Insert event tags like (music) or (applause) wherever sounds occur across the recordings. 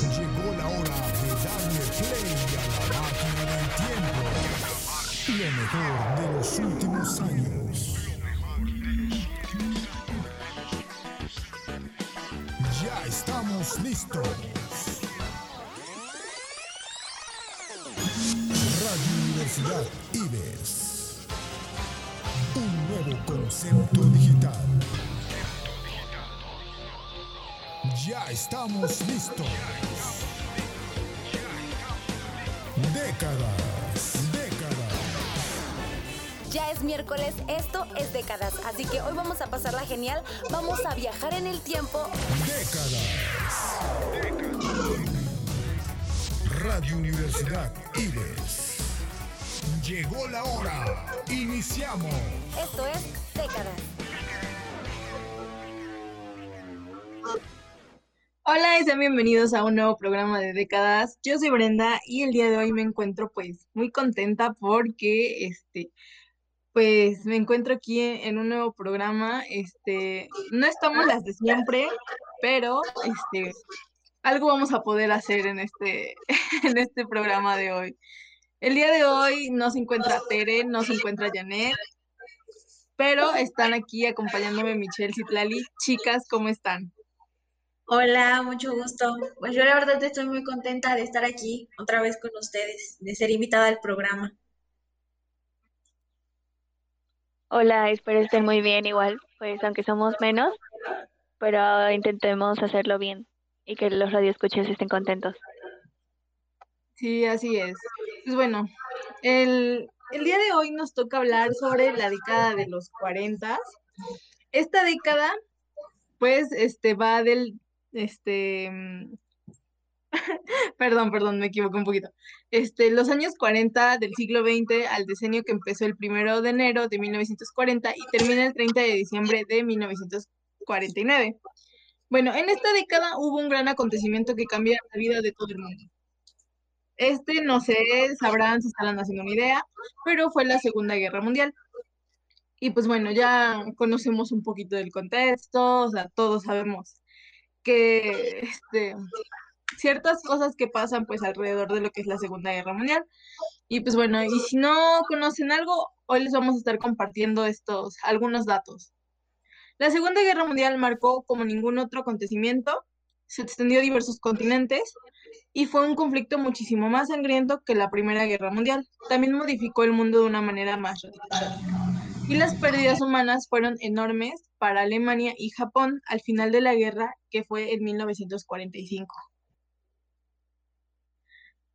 Llegó la hora de darle play a la máquina del tiempo. Lo mejor de los últimos años. Ya estamos listos. Radio Universidad Ives. Un nuevo concepto digital. Ya estamos listos. Décadas, décadas. Ya es miércoles, esto es décadas, así que hoy vamos a pasarla genial, vamos a viajar en el tiempo. Décadas. Radio Universidad Ives. Llegó la hora. Iniciamos. Esto es décadas. Hola y sean bienvenidos a un nuevo programa de décadas. Yo soy Brenda y el día de hoy me encuentro pues muy contenta porque este pues me encuentro aquí en, un nuevo programa. Este, no estamos las de siempre, pero este algo vamos a poder hacer en este (laughs) en este programa de hoy. El día de hoy no se encuentra Tere, no se encuentra Janet, pero están aquí acompañándome Michelle Citlali. Chicas, ¿cómo están? Hola, mucho gusto. Pues yo la verdad estoy muy contenta de estar aquí otra vez con ustedes, de ser invitada al programa. Hola, espero estén muy bien igual, pues aunque somos menos, pero intentemos hacerlo bien y que los radioescuchas estén contentos. Sí, así es. Pues bueno, el, el día de hoy nos toca hablar sobre la década de los 40. Esta década, pues, este, va del, este, mm, (laughs) perdón, perdón, me equivoqué un poquito. Este, los años 40 del siglo XX al decenio que empezó el primero de enero de 1940 y termina el 30 de diciembre de 1949. Bueno, en esta década hubo un gran acontecimiento que cambia la vida de todo el mundo. Este, no sé, sabrán si están haciendo una idea, pero fue la Segunda Guerra Mundial. Y pues bueno, ya conocemos un poquito del contexto, o sea, todos sabemos que este, ciertas cosas que pasan pues alrededor de lo que es la Segunda Guerra Mundial. Y pues bueno, y si no conocen algo, hoy les vamos a estar compartiendo estos algunos datos. La Segunda Guerra Mundial marcó como ningún otro acontecimiento, se extendió a diversos continentes y fue un conflicto muchísimo más sangriento que la Primera Guerra Mundial. También modificó el mundo de una manera más radical. Y las pérdidas humanas fueron enormes para Alemania y Japón al final de la guerra, que fue en 1945.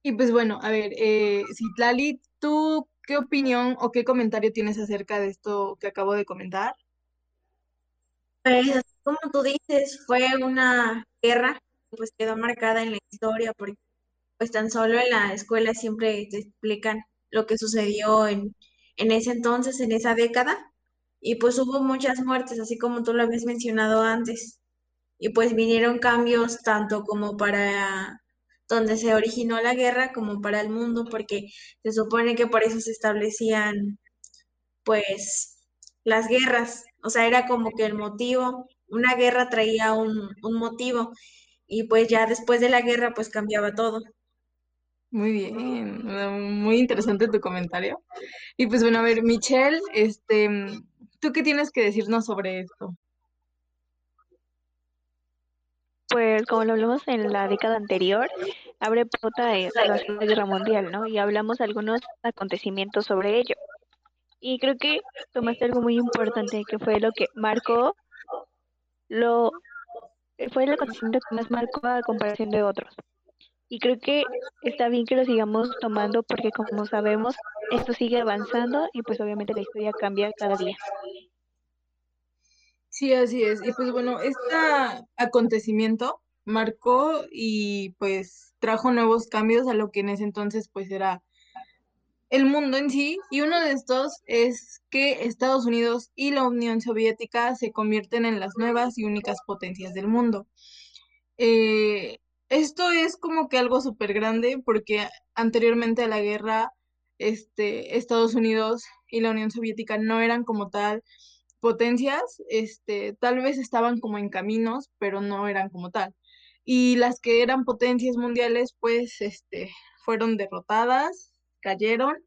Y pues bueno, a ver, eh, Citlali, ¿tú qué opinión o qué comentario tienes acerca de esto que acabo de comentar? Pues como tú dices, fue una guerra que pues quedó marcada en la historia porque pues tan solo en la escuela siempre te explican lo que sucedió en, en ese entonces, en esa década, y pues hubo muchas muertes, así como tú lo habías mencionado antes, y pues vinieron cambios tanto como para donde se originó la guerra como para el mundo, porque se supone que por eso se establecían pues las guerras, o sea, era como que el motivo, una guerra traía un, un motivo, y pues ya después de la guerra pues cambiaba todo. Muy bien, muy interesante tu comentario. Y pues bueno, a ver, Michelle, este, ¿tú qué tienes que decirnos sobre esto? Pues como lo hablamos en la década anterior, abre pauta en la Segunda Guerra Mundial, ¿no? Y hablamos algunos acontecimientos sobre ello. Y creo que tomaste algo muy importante, que fue lo que marcó, lo, fue el acontecimiento que más marcó a comparación de otros. Y creo que está bien que lo sigamos tomando porque como sabemos, esto sigue avanzando y pues obviamente la historia cambia cada día. Sí, así es. Y pues bueno, este acontecimiento marcó y pues trajo nuevos cambios a lo que en ese entonces pues era el mundo en sí. Y uno de estos es que Estados Unidos y la Unión Soviética se convierten en las nuevas y únicas potencias del mundo. Eh, esto es como que algo súper grande porque anteriormente a la guerra, este, Estados Unidos y la Unión Soviética no eran como tal potencias, este, tal vez estaban como en caminos, pero no eran como tal. y las que eran potencias mundiales pues este fueron derrotadas, cayeron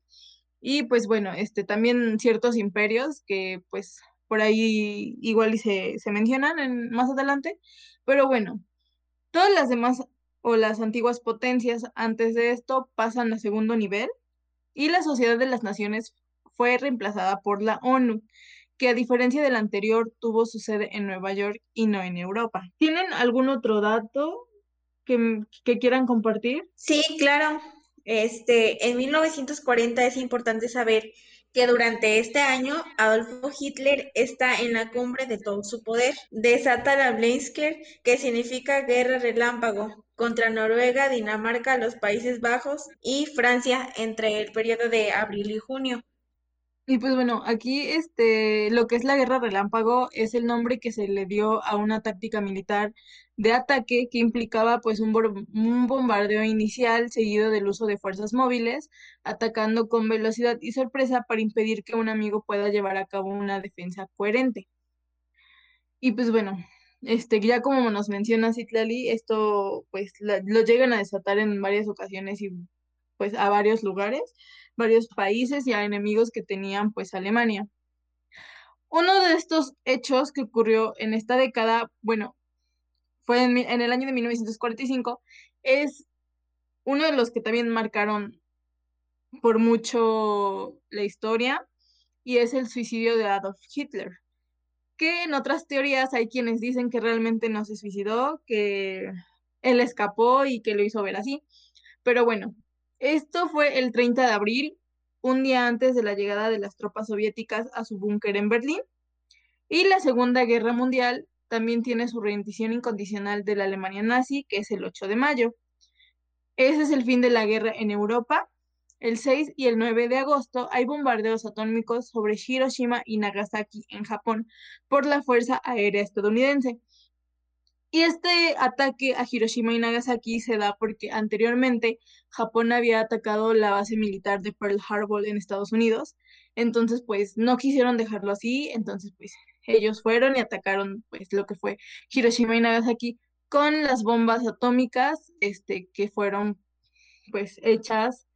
y pues bueno, este también ciertos imperios que pues por ahí igual y se, se mencionan en, más adelante, pero bueno, todas las demás o las antiguas potencias antes de esto pasan a segundo nivel y la Sociedad de las Naciones fue reemplazada por la ONU, que a diferencia del anterior tuvo su sede en Nueva York y no en Europa. ¿Tienen algún otro dato que, que quieran compartir? Sí, claro. Este, en 1940 es importante saber que durante este año Adolfo Hitler está en la cumbre de todo su poder. Desata la Blinsker, que significa guerra relámpago, contra Noruega, Dinamarca, los Países Bajos y Francia entre el periodo de abril y junio. Y pues bueno, aquí este, lo que es la guerra relámpago es el nombre que se le dio a una táctica militar de ataque que implicaba pues un, bombardeo inicial seguido del uso de fuerzas móviles, atacando con velocidad y sorpresa para impedir que un amigo pueda llevar a cabo una defensa coherente. Y pues bueno, este, ya como nos menciona Citlali, esto pues lo llegan a desatar en varias ocasiones y pues a varios lugares varios países y a enemigos que tenían pues Alemania. Uno de estos hechos que ocurrió en esta década, bueno, fue en, el año de 1945, es uno de los que también marcaron por mucho la historia y es el suicidio de Adolf Hitler, que en otras teorías hay quienes dicen que realmente no se suicidó, que él escapó y que lo hizo ver así. Pero bueno, esto fue el 30 de abril, un día antes de la llegada de las tropas soviéticas a su búnker en Berlín. Y la Segunda Guerra Mundial también tiene su rendición incondicional de la Alemania nazi, que es el 8 de mayo. Ese es el fin de la guerra en Europa. El 6 y el 9 de agosto hay bombardeos atómicos sobre Hiroshima y Nagasaki en Japón por la Fuerza Aérea Estadounidense. Y este ataque a Hiroshima y Nagasaki se da porque anteriormente Japón había atacado la base militar de Pearl Harbor en Estados Unidos. Entonces, pues no quisieron dejarlo así. Entonces, pues ellos fueron y atacaron pues lo que fue Hiroshima y Nagasaki con las bombas atómicas este, que fueron pues hechas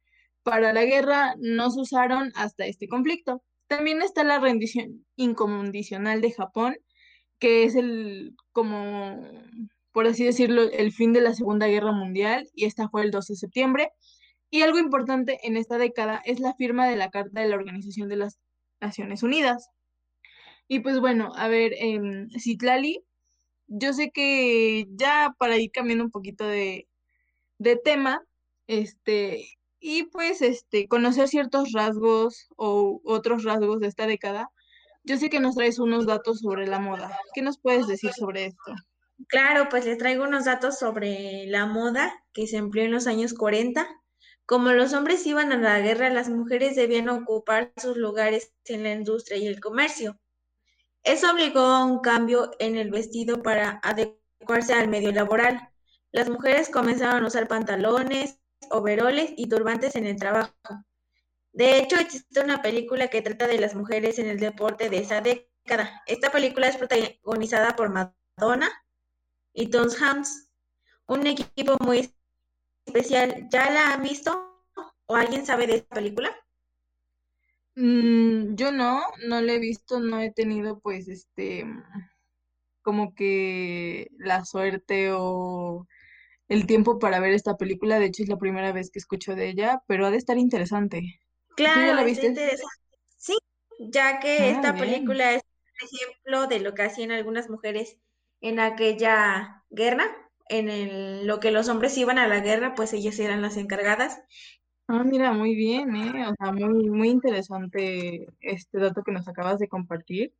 para la guerra, no se usaron hasta este conflicto. También está la rendición incondicional de Japón, que es el, como, por así decirlo, el fin de la Segunda Guerra Mundial, y esta fue el 12 de septiembre. Y algo importante en esta década es la firma de la Carta de la Organización de las Naciones Unidas. Y pues bueno, a ver, eh, Citlali, yo sé que ya para ir cambiando un poquito de, de tema, este, y pues este, conocer ciertos rasgos o otros rasgos de esta década, yo sé que nos traes unos datos sobre la moda. ¿Qué nos puedes decir sobre esto? Claro, pues les traigo unos datos sobre la moda que se empleó en los años 40. Como los hombres iban a la guerra, las mujeres debían ocupar sus lugares en la industria y el comercio. Eso obligó a un cambio en el vestido para adecuarse al medio laboral. Las mujeres comenzaron a usar pantalones, overoles y turbantes en el trabajo. De hecho, existe una película que trata de las mujeres en el deporte de esa década. Esta película es protagonizada por Madonna y Tom Hanks, un equipo muy especial. ¿Ya la han visto o alguien sabe de esta película? Mm, yo no, no la he visto, no he tenido pues este como que la suerte o el tiempo para ver esta película. De hecho, es la primera vez que escucho de ella, pero ha de estar interesante. Claro, la viste? interesante. Sí, ya que ah, esta película es un ejemplo de lo que hacían algunas mujeres en aquella guerra, en lo que los hombres iban a la guerra, pues ellas eran las encargadas. Ah, mira, muy bien, ¿eh? O sea, muy, muy interesante este dato que nos acabas de compartir.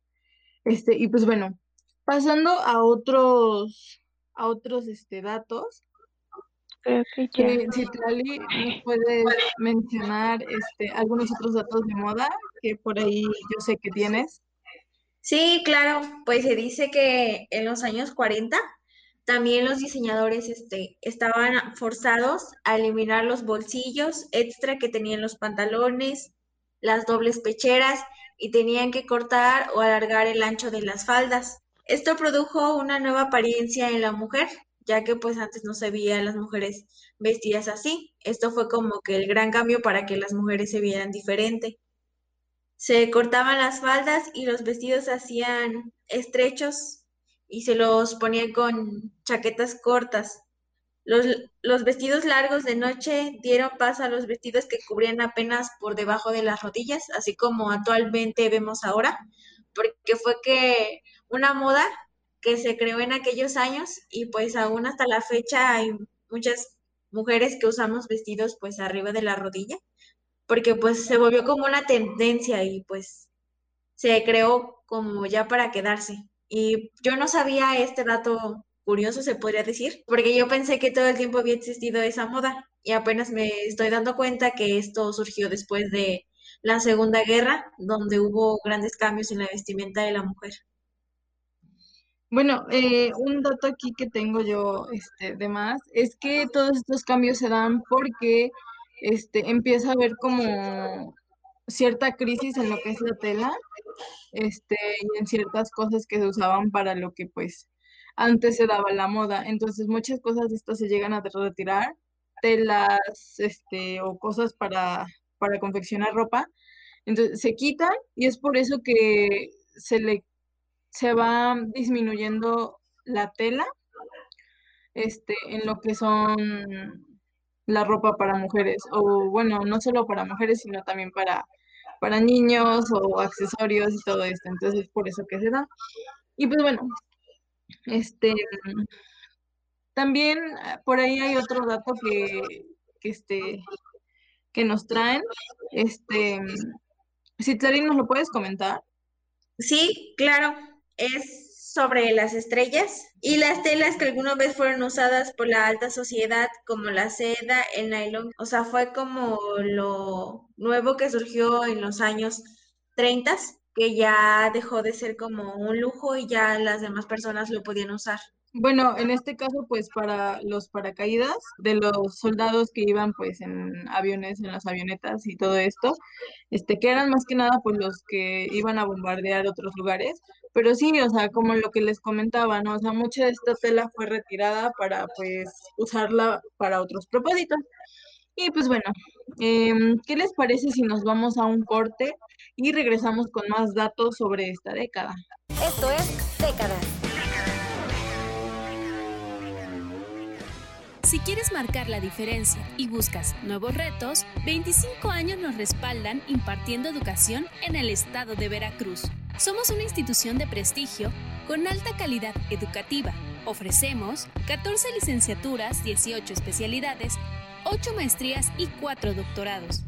Este, y pues bueno, pasando a otros, a otros este, datos, Creo que ya. Eh, ¿nos (laughs) puedes mencionar este, algunos otros datos de moda que por ahí yo sé que tienes? Sí, claro, pues se dice que en los años 40 también los diseñadores este, estaban forzados a eliminar los bolsillos extra que tenían los pantalones, las dobles pecheras y tenían que cortar o alargar el ancho de las faldas. Esto produjo una nueva apariencia en la mujer, ya que pues antes no se veía a las mujeres vestidas así. Esto fue como que el gran cambio para que las mujeres se vieran diferente. Se cortaban las faldas y los vestidos se hacían estrechos y se los ponían con chaquetas cortas. Los, los, vestidos largos de noche dieron paso a los vestidos que cubrían apenas por debajo de las rodillas, así como actualmente vemos ahora, porque fue que una moda que se creó en aquellos años y pues aún hasta la fecha hay muchas mujeres que usamos vestidos pues arriba de la rodilla, porque pues se volvió como una tendencia y pues se creó como ya para quedarse. Y yo no sabía este dato curioso, se podría decir, porque yo pensé que todo el tiempo había existido esa moda y apenas me estoy dando cuenta que esto surgió después de la Segunda Guerra, donde hubo grandes cambios en la vestimenta de la mujer. Bueno, eh, un dato aquí que tengo yo este, de más es que todos estos cambios se dan porque este, empieza a haber como cierta crisis en lo que es la tela este, y en ciertas cosas que se usaban para lo que pues antes se daba la moda. Entonces muchas cosas de estas se llegan a retirar, telas este, o cosas para, para confeccionar ropa. Entonces se quitan y es por eso que se le se va disminuyendo la tela este, en lo que son la ropa para mujeres, o bueno, no solo para mujeres, sino también para, para niños o accesorios y todo esto. Entonces, por eso que se da. Y pues bueno, este, también ah, por ahí hay otro dato que, que, este, que nos traen. Este, Citlarín, ¿nos lo puedes comentar? Sí, claro. Es sobre las estrellas y las telas que alguna vez fueron usadas por la alta sociedad como la seda, el nylon. O sea, fue como lo nuevo que surgió en los años 30 que ya dejó de ser como un lujo y ya las demás personas lo podían usar. Bueno, en este caso, pues para los paracaídas de los soldados que iban pues en aviones, en las avionetas y todo esto, este, que eran más que nada pues los que iban a bombardear otros lugares, pero sí, o sea, como lo que les comentaba, ¿no? O sea, mucha de esta tela fue retirada para pues usarla para otros propósitos. Y pues bueno, em, ¿qué les parece si nos vamos a un corte y regresamos con más datos sobre esta década? Esto es Década. Si quieres marcar la diferencia y buscas nuevos retos, 25 años nos respaldan impartiendo educación en el estado de Veracruz. Somos una institución de prestigio con alta calidad educativa. Ofrecemos 14 licenciaturas, 18 especialidades, 8 maestrías y 4 doctorados.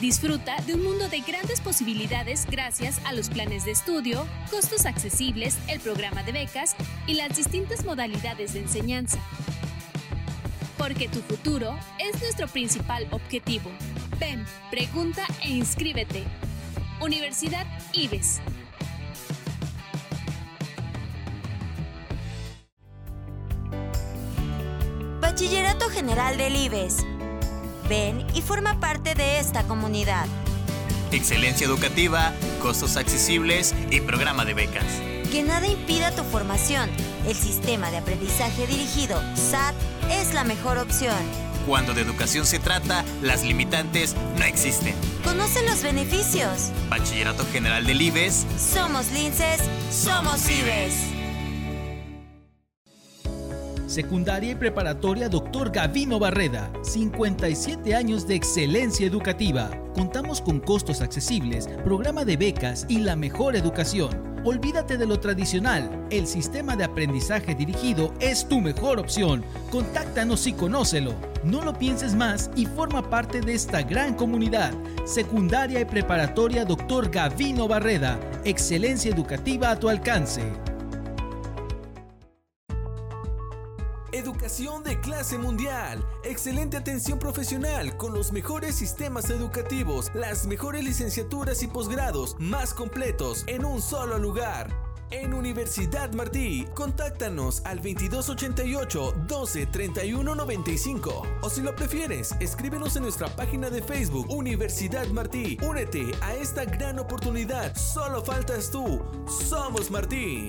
Disfruta de un mundo de grandes posibilidades gracias a los planes de estudio, costos accesibles, el programa de becas y las distintas modalidades de enseñanza. Porque tu futuro es nuestro principal objetivo. Ven, pregunta e inscríbete. Universidad IBES. Bachillerato General del IBES. Ven y forma parte de esta comunidad. Excelencia educativa, costos accesibles y programa de becas. Que nada impida tu formación. El sistema de aprendizaje dirigido, SAT, es la mejor opción. Cuando de educación se trata, las limitantes no existen. Conoce los beneficios. Bachillerato General del IBES. Somos linces, somos IBES. Secundaria y preparatoria Dr. Gavino Barreda. 57 años de excelencia educativa. Contamos con costos accesibles, programa de becas y la mejor educación. Olvídate de lo tradicional. El sistema de aprendizaje dirigido es tu mejor opción. Contáctanos y conócelo. No lo pienses más y forma parte de esta gran comunidad. Secundaria y preparatoria Dr. Gavino Barreda. Excelencia educativa a tu alcance. Educación de clase mundial. Excelente atención profesional con los mejores sistemas educativos, las mejores licenciaturas y posgrados más completos en un solo lugar. En Universidad Martí, contáctanos al 2288 12 31 95 o si lo prefieres, escríbenos en nuestra página de Facebook Universidad Martí. Únete a esta gran oportunidad. Solo faltas tú. Somos Martí.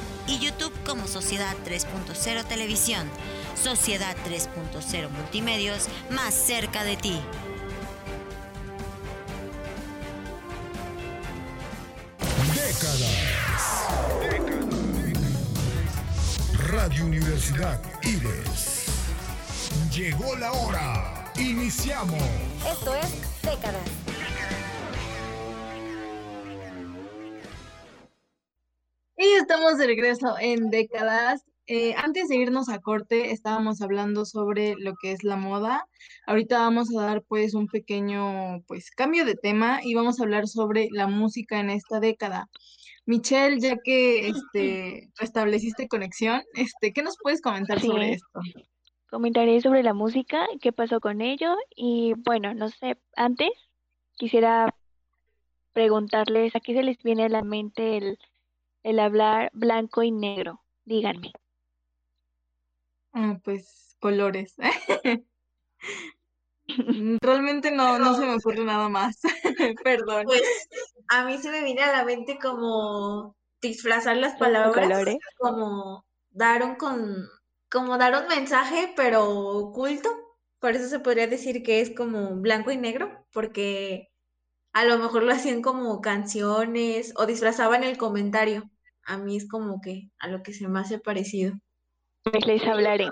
y YouTube como Sociedad 3.0 Televisión. Sociedad 3.0 Multimedios, más cerca de ti. Décadas. Radio Universidad Ives. Llegó la hora. Iniciamos. Esto es Décadas. Estamos de regreso en décadas. Eh, antes de irnos a corte, estábamos hablando sobre lo que es la moda. Ahorita vamos a dar pues un pequeño pues cambio de tema y vamos a hablar sobre la música en esta década. Michelle, ya que este (laughs) restableciste conexión, este, ¿qué nos puedes comentar Sí. sobre esto? Comentaré sobre la música, qué pasó con ello y bueno, no sé, antes quisiera preguntarles a qué se les viene a la mente el, el hablar blanco y negro. Díganme. Ah, pues colores. (laughs) Realmente no, no se me (laughs) ocurre nada más. (laughs) Perdón. Pues a mí se me viene a la mente como disfrazar las palabras, colores. como dar un con, como dar un mensaje, pero oculto. Por eso se podría decir que es como blanco y negro, porque a lo mejor lo hacían como canciones o disfrazaban el comentario. A mí es como que a lo que se me hace parecido. Pues les hablaré.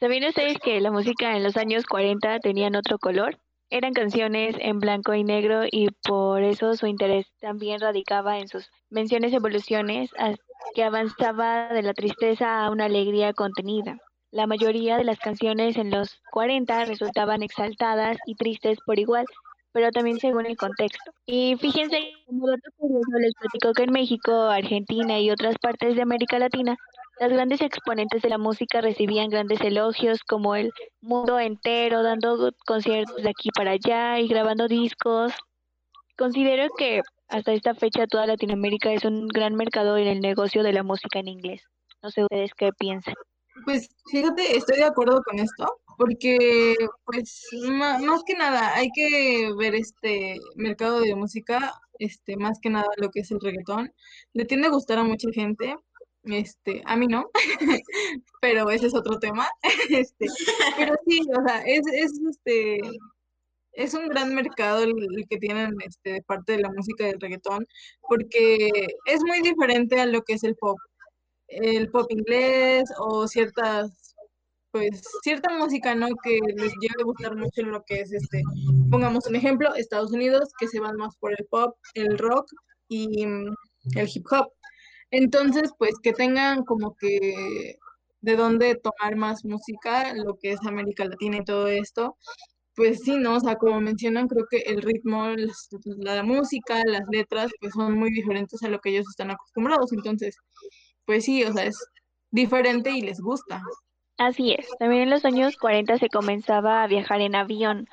¿Sabían ustedes que la música en los años 40 tenían otro color? Eran canciones en blanco y negro y por eso su interés también radicaba en sus menciones evoluciones que avanzaba de la tristeza a una alegría contenida. La mayoría de las canciones en los 40 resultaban exaltadas y tristes por igual, pero también según el contexto. Y fíjense, como dato curioso, les platico que en México, Argentina y otras partes de América Latina, las grandes exponentes de la música recibían grandes elogios como el mundo entero, dando conciertos de aquí para allá y grabando discos. Considero que hasta esta fecha toda Latinoamérica es un gran mercado en el negocio de la música en inglés. No sé ustedes qué piensan. Pues fíjate, estoy de acuerdo con esto, porque pues más que nada hay que ver este mercado de música, este, más que nada lo que es el reggaetón. Le tiende a gustar a mucha gente, este, a mí no, (laughs) pero ese es otro tema. (laughs) Este, pero sí, o sea, es, es este es un gran mercado el, el que tienen este de parte de la música del reggaetón, porque es muy diferente a lo que es el pop el pop inglés o ciertas, pues, cierta música, ¿no? Que les llega a gustar mucho en lo que es este, pongamos un ejemplo, Estados Unidos, que se van más por el pop, el rock y mm, el hip hop. Entonces, pues, que tengan como que de dónde tomar más música, lo que es América Latina y todo esto. Pues sí, ¿no? O sea, como mencionan, creo que el ritmo, la música, las letras, pues son muy diferentes a lo que ellos están acostumbrados. Entonces, pues sí, o sea, es diferente y les gusta. Así es, también en los años 40 se comenzaba a viajar en avión.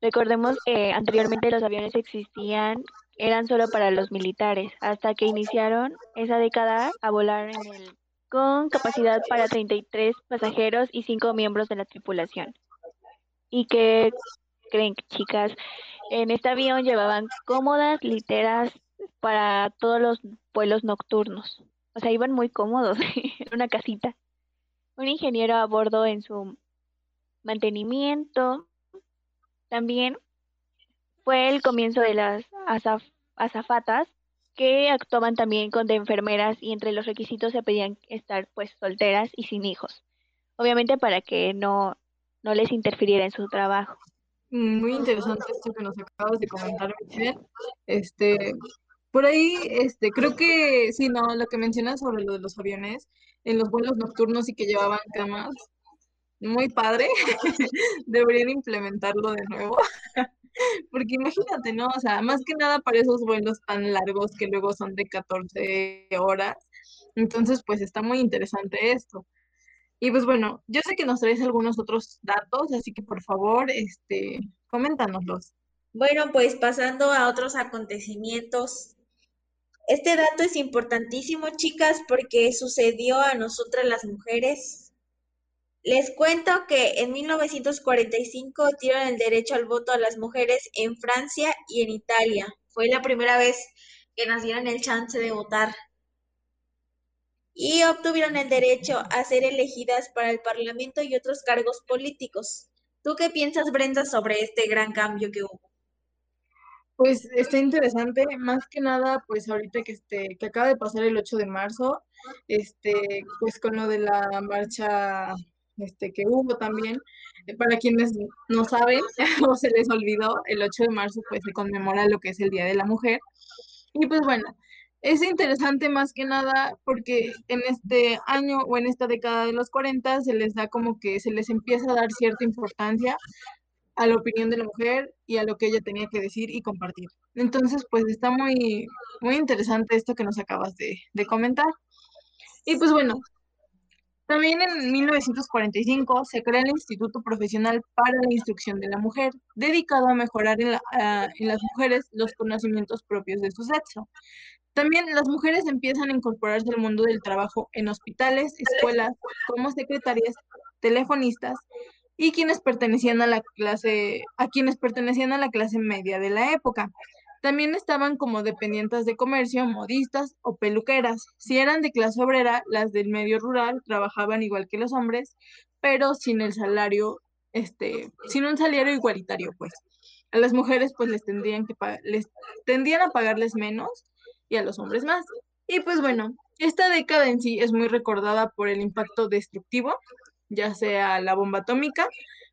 Recordemos que anteriormente los aviones existían, eran solo para los militares, hasta que iniciaron esa década a volar en con capacidad para 33 pasajeros y 5 miembros de la tripulación. ¿Y qué creen, chicas? En este avión llevaban cómodas literas para todos los vuelos nocturnos. O sea, iban muy cómodos (laughs) en una casita. Un ingeniero a bordo en su mantenimiento. También fue el comienzo de las azaf- azafatas que actuaban también con de enfermeras y entre los requisitos se pedían estar pues solteras y sin hijos. Obviamente para que no, no les interfiriera en su trabajo. Mm, Muy interesante esto que nos acabas de comentar, Michelle. Este, por ahí, este, creo que sí, no, lo que mencionas sobre lo de los aviones, en los vuelos nocturnos y que llevaban camas, muy padre. (laughs) Deberían implementarlo de nuevo. (laughs) Porque imagínate, ¿no? O sea, más que nada para esos vuelos tan largos que luego son de 14 horas, Entonces, pues está muy interesante esto. Y pues bueno, yo sé que nos traes algunos otros datos, así que por favor, este, coméntanoslos. Bueno, pues pasando a otros acontecimientos. Este dato es importantísimo, chicas, porque sucedió a nosotras las mujeres. Les cuento que en 1945 dieron el derecho al voto a las mujeres en Francia y en Italia. Fue la primera vez que nos dieron el chance de votar y obtuvieron el derecho a ser elegidas para el Parlamento y otros cargos políticos. ¿Tú qué piensas, Brenda, sobre este gran cambio que hubo? Pues está interesante, más que nada, pues ahorita que este, que acaba de pasar el 8 de marzo, este, pues con lo de la marcha este, que hubo también, eh, para quienes no saben (laughs) o se les olvidó, el 8 de marzo pues se conmemora lo que es el Día de la Mujer. Y pues bueno, es interesante más que nada porque en este año o en esta década de los 40 se les da como que se les empieza a dar cierta importancia a la opinión de la mujer y a lo que ella tenía que decir y compartir. Entonces, pues está muy, muy interesante esto que nos acabas de, de comentar. Y pues bueno, también en 1945 se crea el Instituto Profesional para la Instrucción de la Mujer, dedicado a mejorar en, en, las mujeres los conocimientos propios de su sexo. También las mujeres empiezan a incorporarse al mundo del trabajo en hospitales, escuelas, como secretarias, telefonistas y quienes pertenecían a la clase, a quienes pertenecían a la clase media de la época. También estaban como dependientes de comercio, modistas o peluqueras. Si eran de clase obrera, las del medio rural trabajaban igual que los hombres, pero sin el salario, este, sin un salario igualitario, pues. A las mujeres, pues les tendrían que les tendían a pagarles menos y a los hombres más. Y pues bueno, esta década en sí es muy recordada por el impacto destructivo, ya sea la bomba atómica,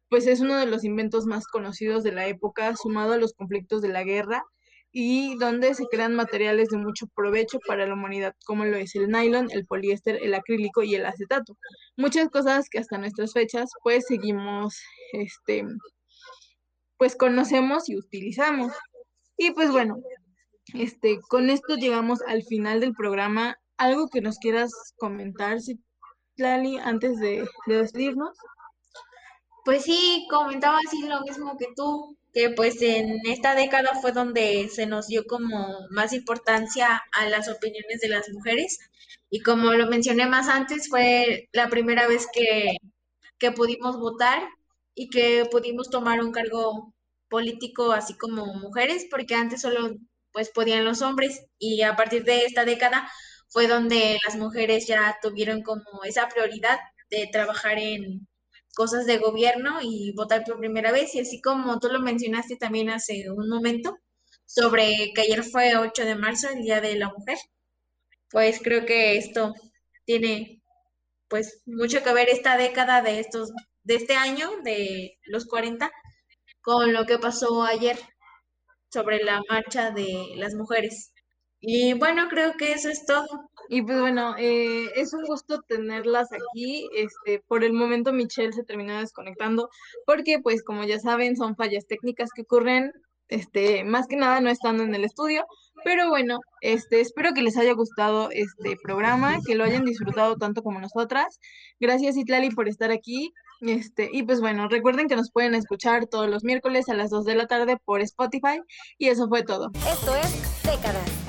pues es uno de los inventos más conocidos de la época, sumado a los conflictos de la guerra y donde se crean materiales de mucho provecho para la humanidad, como lo es el nylon, el poliéster, el acrílico y el acetato. Muchas cosas que hasta nuestras fechas pues seguimos, este, pues conocemos y utilizamos. Y pues bueno, este, con esto llegamos al final del programa. ¿Algo que nos quieras comentar, Lali, antes de, de despedirnos? Pues sí, comentaba así lo mismo que tú, que pues en esta década fue donde se nos dio como más importancia a las opiniones de las mujeres y como lo mencioné más antes, fue la primera vez que, que pudimos votar y que pudimos tomar un cargo político así como mujeres, porque antes solo pues podían los hombres y a partir de esta década fue donde las mujeres ya tuvieron como esa prioridad de trabajar en cosas de gobierno y votar por primera vez y así como tú lo mencionaste también hace un momento sobre que ayer fue 8 de marzo, el Día de la Mujer, pues creo que esto tiene pues mucho que ver esta década de estos de este año de los 40 con lo que pasó ayer sobre la marcha de las mujeres. Y bueno, creo que eso es todo. Y pues bueno, eh, es un gusto tenerlas aquí. Este, por el momento Michelle se terminó desconectando porque pues como ya saben son fallas técnicas que ocurren este, más que nada no estando en el estudio, pero bueno, este, espero que les haya gustado este programa, que lo hayan disfrutado tanto como nosotras. Gracias Itlali por estar aquí. Este, y pues bueno, recuerden que nos pueden escuchar todos los miércoles a las 2 de la tarde por Spotify y eso fue todo. Esto es Décadas.